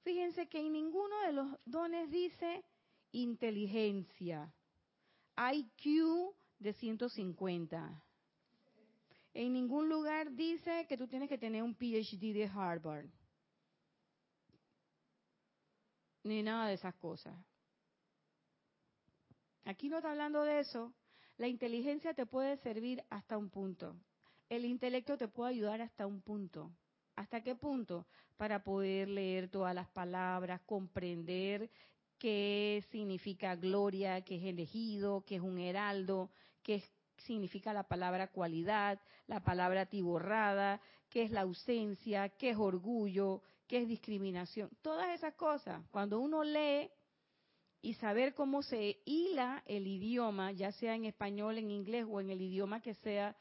fíjense que en ninguno de los dones dice inteligencia, IQ de 150. En ningún lugar dice que tú tienes que tener un PhD de Harvard. Ni nada de esas cosas. Aquí no está hablando de eso, la inteligencia te puede servir hasta un punto. El intelecto te puede ayudar hasta un punto. ¿Hasta qué punto? Para poder leer todas las palabras, comprender qué significa gloria, qué es elegido, qué es un heraldo, qué significa la palabra cualidad, la palabra tiborrada, qué es la ausencia, qué es orgullo, qué es discriminación. Todas esas cosas, cuando uno lee y saber cómo se hila el idioma, ya sea en español, en inglés o en el idioma que sea,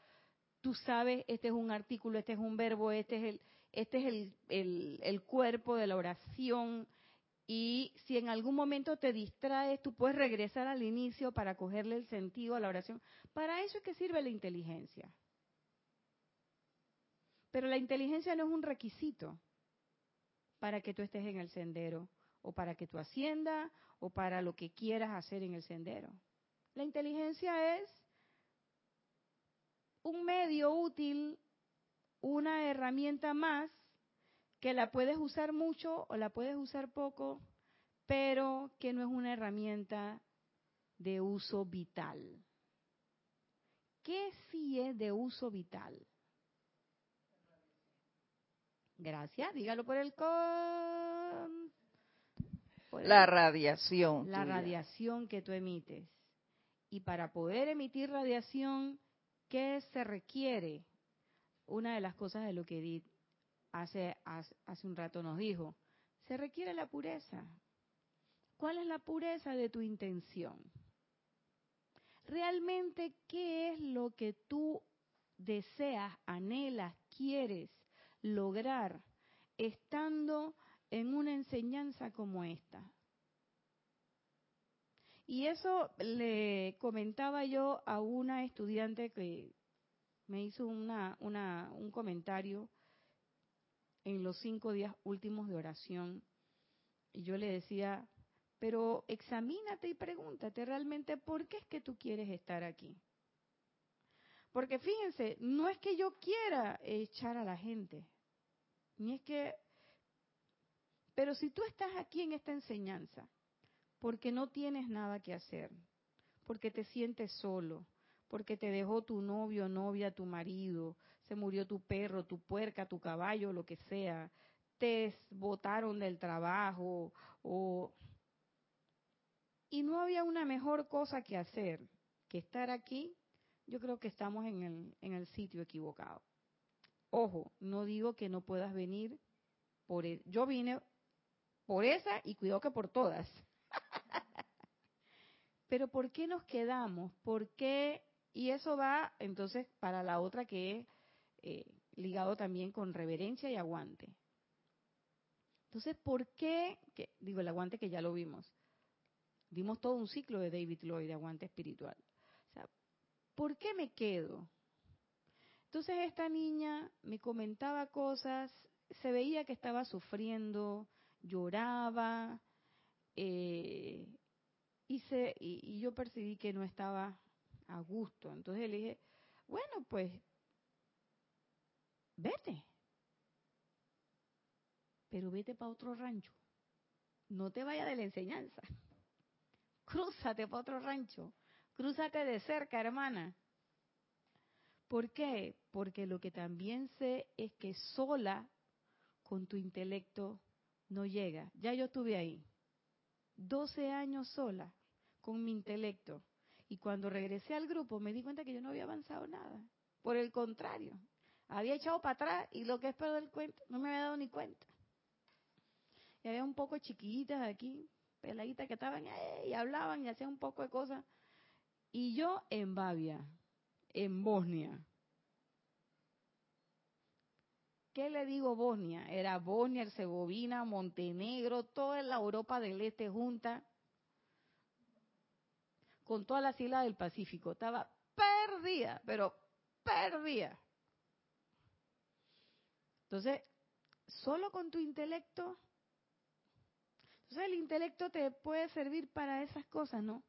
tú sabes, este es un artículo, este es un verbo, este es el, este es el, cuerpo de la oración. Y si en algún momento te distraes, tú puedes regresar al inicio para cogerle el sentido a la oración. Para eso es que sirve la inteligencia. Pero la inteligencia no es un requisito para que tú estés en el sendero o para que tú asciendas o para lo que quieras hacer en el sendero. La inteligencia es un medio útil, una herramienta más que la puedes usar mucho o la puedes usar poco, pero que no es una herramienta de uso vital. ¿Qué sí es de uso vital? Gracias, dígalo por el con la radiación. La radiación que tú emites. Y para poder emitir radiación, ¿qué se requiere? Una de las cosas de lo que Edith hace, hace un rato nos dijo, se requiere la pureza. ¿Cuál es la pureza de tu intención? Realmente, ¿qué es lo que tú deseas, anhelas, quieres lograr estando en una enseñanza como esta. Y eso le comentaba yo a una estudiante que me hizo una, un comentario en los cinco días últimos de oración. Y yo le decía, pero examínate y pregúntate realmente por qué es que tú quieres estar aquí. Porque fíjense, no es que yo quiera echar a la gente, ni es que pero si tú estás aquí en esta enseñanza, porque no tienes nada que hacer, porque te sientes solo, porque te dejó tu novio, novia, tu marido, se murió tu perro, tu puerca, tu caballo, lo que sea, te botaron del trabajo o y no había una mejor cosa que hacer que estar aquí, yo creo que estamos en el, en el sitio equivocado. Ojo, no digo que no puedas venir por... E, yo vine por esa y cuidado que por todas. Pero ¿por qué nos quedamos? ¿Por qué? Y eso va entonces para la otra que es eh, ligado también con reverencia y aguante. Entonces, ¿por qué? Digo, el aguante que ya lo vimos. Dimos todo un ciclo de David Lloyd de aguante espiritual. O sea, ¿por qué me quedo? Entonces esta niña me comentaba cosas, se veía que estaba sufriendo, lloraba, eh, y, se, y, yo percibí que no estaba a gusto. Entonces le dije, bueno, pues vete, pero vete para otro rancho. No te vayas de la enseñanza. Crúzate para otro rancho. Crúzate de cerca, hermana. ¿Por qué? Porque lo que también sé es que sola con tu intelecto no llega. Ya yo estuve ahí. 12 años sola con mi intelecto. Y cuando regresé al grupo me di cuenta que yo no había avanzado nada. Por el contrario, había echado para atrás y lo que es el cuento, no me había dado ni cuenta. Y había un poco chiquillitas aquí, peladitas que estaban y hablaban y hacían un poco de cosas. Y yo en Bavia, en Bosnia. ¿Qué le digo Bosnia? Era Bosnia, Herzegovina, Montenegro, toda la Europa del Este junta, con todas las islas del Pacífico. Estaba perdida, pero perdida. Entonces, solo con tu intelecto, entonces el intelecto te puede servir para esas cosas, ¿no?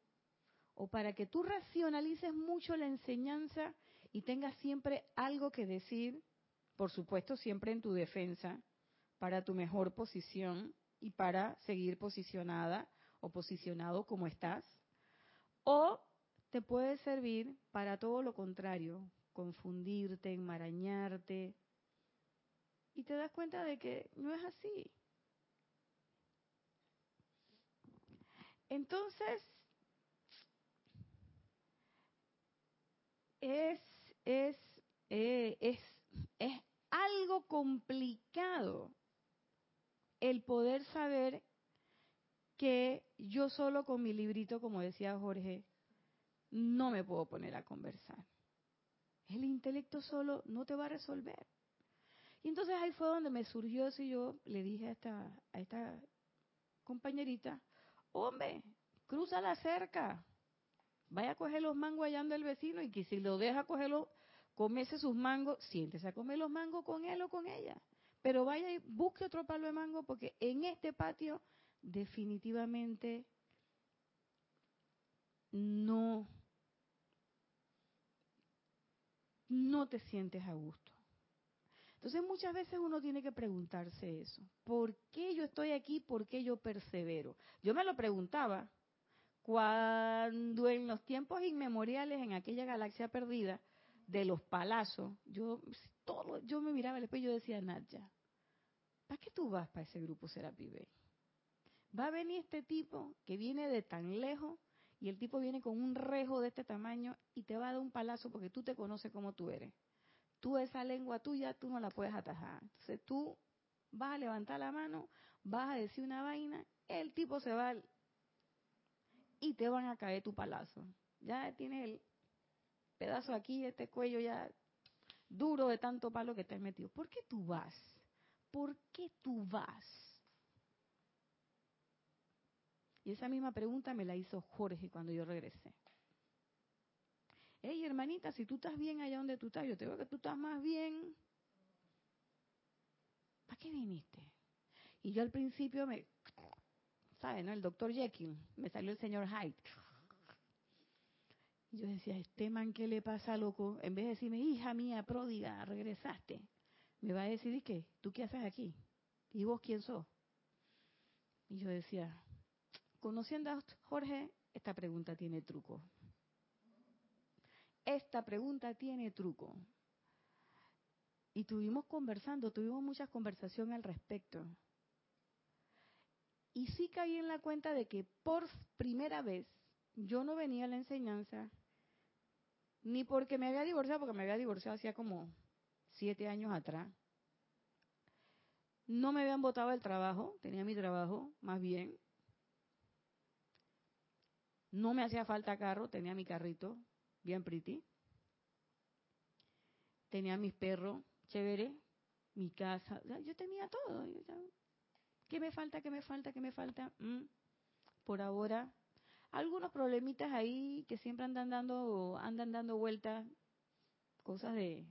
O para que tú racionalices mucho la enseñanza y tengas siempre algo que decir, por supuesto siempre en tu defensa, para tu mejor posición y para seguir posicionada o posicionado como estás. O te puede servir para todo lo contrario, confundirte, enmarañarte, y te das cuenta de que no es así. Entonces, es, es, eh, es, es algo complicado el poder saber que yo solo con mi librito, como decía Jorge, no me puedo poner a conversar. El intelecto solo no te va a resolver. Y entonces ahí fue donde me surgió eso y yo le dije a esta, compañerita, hombre, cruza la cerca, vaya a coger los mangos allá donde el vecino y que si lo deja cogerlo, comese sus mangos, siéntese a comer los mangos con él o con ella. Pero vaya y busque otro palo de mango porque en este patio definitivamente no, no te sientes a gusto. Entonces muchas veces uno tiene que preguntarse eso. ¿Por qué yo estoy aquí? ¿Por qué yo persevero? Yo me lo preguntaba cuando en los tiempos inmemoriales, en aquella galaxia perdida, de los palazos, yo, todo, yo me miraba al espejo y yo decía, Nadia, ¿para qué tú vas para ese grupo Serapi? Va a venir este tipo que viene de tan lejos y el tipo viene con un rejo de este tamaño y te va a dar un palazo porque tú te conoces como tú eres tú esa lengua tuya, tú no la puedes atajar. Entonces tú vas a levantar la mano, vas a decir una vaina, el tipo se va y te van a caer tu palazo. Ya tienes el pedazo aquí, este cuello ya duro de tanto palo que te has metido. ¿Por qué tú vas? ¿Por qué tú vas? Y esa misma pregunta me la hizo Jorge cuando yo regresé hey hermanita, si tú estás bien allá donde tú estás, yo te veo que tú estás más bien. ¿Para qué viniste? Y yo al principio me, ¿sabes, no? El doctor Jekyll, me salió el señor Hyde. Y yo decía, este man, ¿qué le pasa, loco? En vez de decirme, hija mía, pródiga, regresaste, me va a decir, ¿y qué? ¿Tú qué haces aquí? ¿Y vos quién sos? Y yo decía, conociendo a Jorge, esta pregunta tiene truco. esta pregunta tiene truco. Y tuvimos conversando, tuvimos muchas conversaciones al respecto. Y sí caí en la cuenta de que por primera vez yo no venía a la enseñanza ni porque me había divorciado, porque me había divorciado hacía como siete años atrás. No me habían votado el trabajo, tenía mi trabajo, más bien. No me hacía falta carro, tenía mi carrito, bien pretty. Tenía mis perros, chévere, mi casa, yo tenía todo. ¿Qué me falta? ¿Qué me falta? ¿Qué me falta? Mm, por ahora algunos problemitas ahí que siempre andan dando, andan dando vueltas, cosas de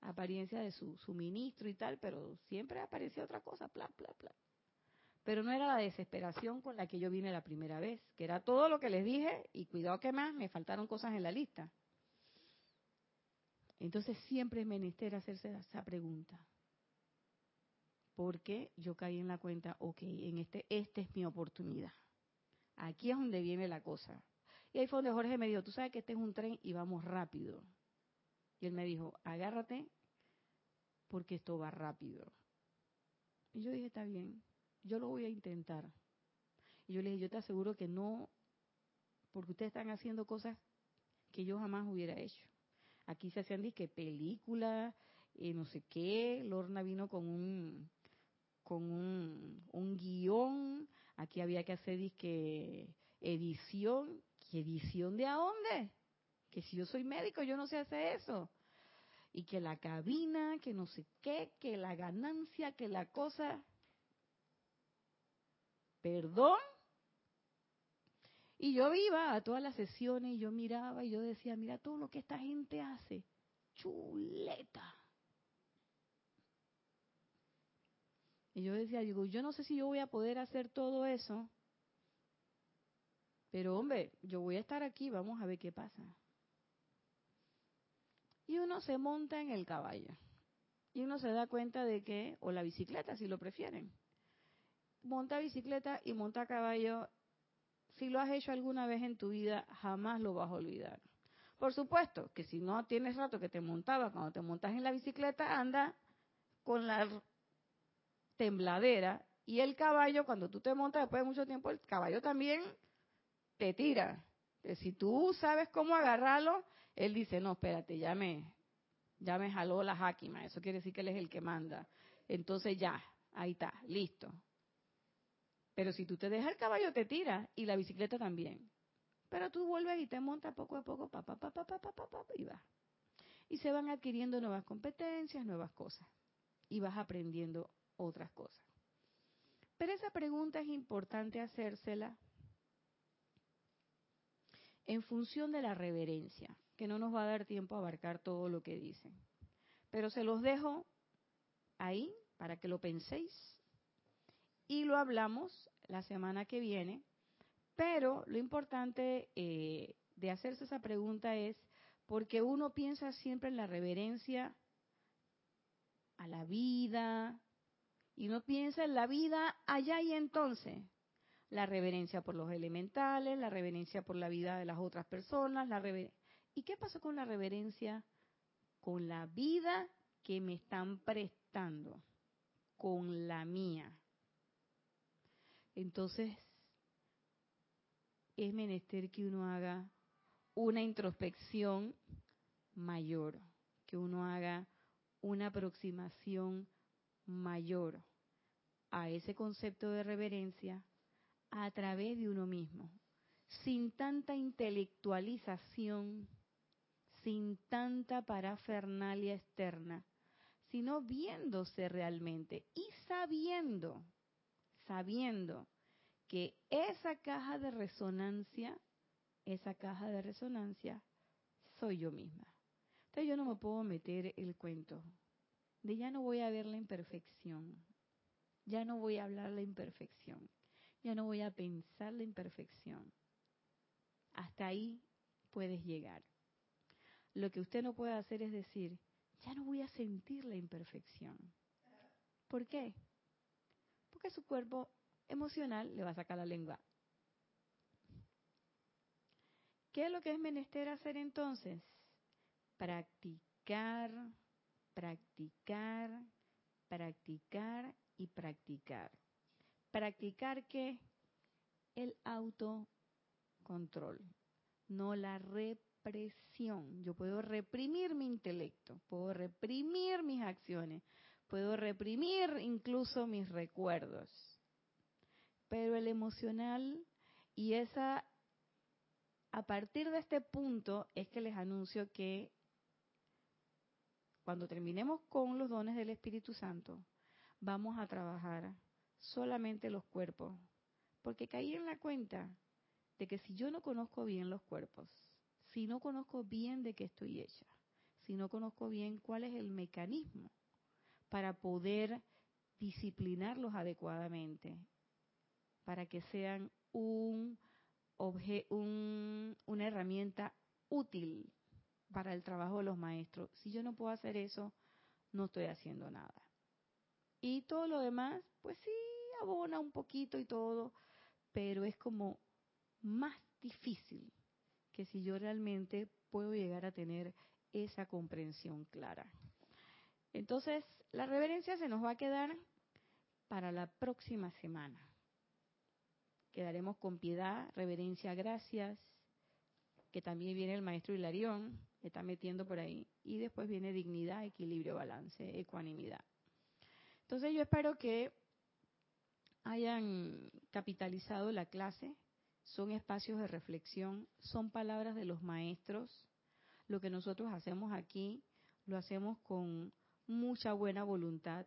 apariencia de su suministro y tal, pero siempre aparecía otra cosa, bla, bla, bla. Pero no era la desesperación con la que yo vine la primera vez, que era todo lo que les dije y cuidado que más, me faltaron cosas en la lista. Entonces siempre es menester hacerse esa pregunta. Porque yo caí en la cuenta, ok, en este, esta es mi oportunidad. Aquí es donde viene la cosa. Y ahí fue donde Jorge me dijo, tú sabes que este es un tren y vamos rápido. Y él me dijo, agárrate porque esto va rápido. Y yo dije, está bien, yo lo voy a intentar. Y yo le dije, yo te aseguro que no, porque ustedes están haciendo cosas que yo jamás hubiera hecho. Aquí se hacían disque películas, y no sé qué, Lorna vino con un con un, un guion, aquí había que hacer disque edición, ¿qué edición de a dónde? Que si yo soy médico yo no sé hacer eso. Y que la cabina, que no sé qué, que la ganancia, que la cosa... ¿Perdón? Y yo iba a todas las sesiones y yo miraba y yo decía, mira todo lo que esta gente hace. Chuleta. Y yo decía, digo, yo no sé si yo voy a poder hacer todo eso, pero hombre, yo voy a estar aquí, vamos a ver qué pasa. Y uno se monta en el caballo. Y uno se da cuenta de que, o la bicicleta si lo prefieren, monta bicicleta y monta caballo, si lo has hecho alguna vez en tu vida, jamás lo vas a olvidar. Por supuesto que si no tienes rato que te montaba, cuando te montas en la bicicleta, anda con la tembladera y el caballo, cuando tú te montas después de mucho tiempo, el caballo también te tira. Si tú sabes cómo agarrarlo, él dice, no, espérate, ya me, ya me jaló la jáquima. Eso quiere decir que él es el que manda. Entonces ya, ahí está, listo. Pero si tú te dejas el caballo, te tira y la bicicleta también. Pero tú vuelves y te montas poco a poco, pa, pa, pa, pa, pa, pa, pa, y vas. Y se van adquiriendo nuevas competencias, nuevas cosas. Y vas aprendiendo otras cosas. Pero esa pregunta es importante hacérsela en función de la reverencia, que no nos va a dar tiempo a abarcar todo lo que dicen. Pero se los dejo ahí para que lo penséis y lo hablamos la semana que viene. Pero lo importante eh, de hacerse esa pregunta es porque uno piensa siempre en la reverencia a la vida, y no piensa en la vida allá y entonces. La reverencia por los elementales, la reverencia por la vida de las otras personas, la ¿Y qué pasó con la reverencia? Con la vida que me están prestando, con la mía. Entonces, es menester que uno haga una introspección mayor, que uno haga una aproximación mayor a ese concepto de reverencia a través de uno mismo, sin tanta intelectualización, sin tanta parafernalia externa, sino viéndose realmente y sabiendo, sabiendo que esa caja de resonancia, esa caja de resonancia, soy yo misma. Entonces yo no me puedo meter el cuento de ya no voy a ver la imperfección, ya no voy a hablar la imperfección, ya no voy a pensar la imperfección. Hasta ahí puedes llegar. Lo que usted no puede hacer es decir, ya no voy a sentir la imperfección. ¿Por qué? Porque su cuerpo emocional le va a sacar la lengua. ¿Qué es lo que es menester hacer entonces? Practicar, practicar, practicar y practicar. ¿Practicar qué? El autocontrol, no la represión. Yo puedo reprimir mi intelecto, puedo reprimir mis acciones, puedo reprimir incluso mis recuerdos. Pero el emocional y esa, a partir de este punto es que les anuncio que cuando terminemos con los dones del Espíritu Santo, vamos a trabajar solamente los cuerpos. Porque caí en la cuenta de que si yo no conozco bien los cuerpos, si no conozco bien de qué estoy hecha, si no conozco bien cuál es el mecanismo para poder disciplinarlos adecuadamente, para que sean un, un, una herramienta útil para el trabajo de los maestros. Si yo no puedo hacer eso, no estoy haciendo nada. Y todo lo demás, pues sí, abona un poquito y todo, pero es como más difícil que si yo realmente puedo llegar a tener esa comprensión clara. Entonces, la reverencia se nos va a quedar para la próxima semana. Quedaremos con piedad, reverencia, gracias, que también viene el maestro Hilarión, está metiendo por ahí, y después viene dignidad, equilibrio, balance, ecuanimidad. Entonces yo espero que hayan capitalizado la clase, son espacios de reflexión, son palabras de los maestros. Lo que nosotros hacemos aquí lo hacemos con mucha buena voluntad.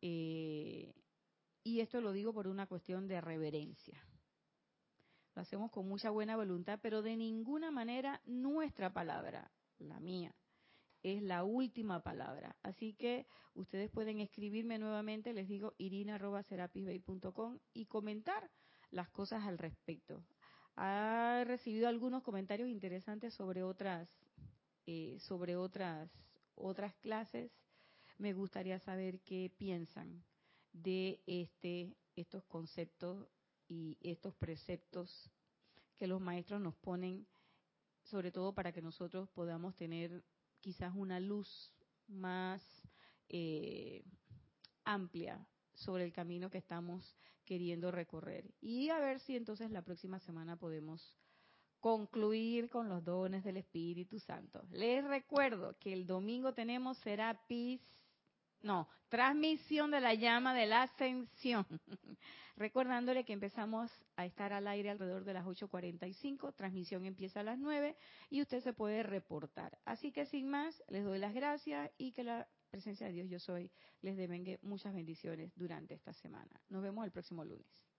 Eh, y esto lo digo por una cuestión de reverencia. Lo hacemos con mucha buena voluntad, pero de ninguna manera nuestra palabra, la mía, es la última palabra. Así que ustedes pueden escribirme nuevamente, les digo irina.serapisbay.com y comentar las cosas al respecto. Ha recibido algunos comentarios interesantes sobre otras, eh, sobre otras, otras clases. Me gustaría saber qué piensan de este, estos conceptos y estos preceptos que los maestros nos ponen, sobre todo para que nosotros podamos tener quizás una luz más eh, amplia sobre el camino que estamos queriendo recorrer. Y a ver si entonces la próxima semana podemos concluir con los dones del Espíritu Santo. Les recuerdo que el domingo tenemos Serapis no, transmisión de la llama de la ascensión. Recordándole que empezamos a estar al aire alrededor de las 8.45, transmisión empieza a las 9 y usted se puede reportar. Así que sin más, les doy las gracias y que la presencia de Dios yo soy les devengue muchas bendiciones durante esta semana. Nos vemos el próximo lunes.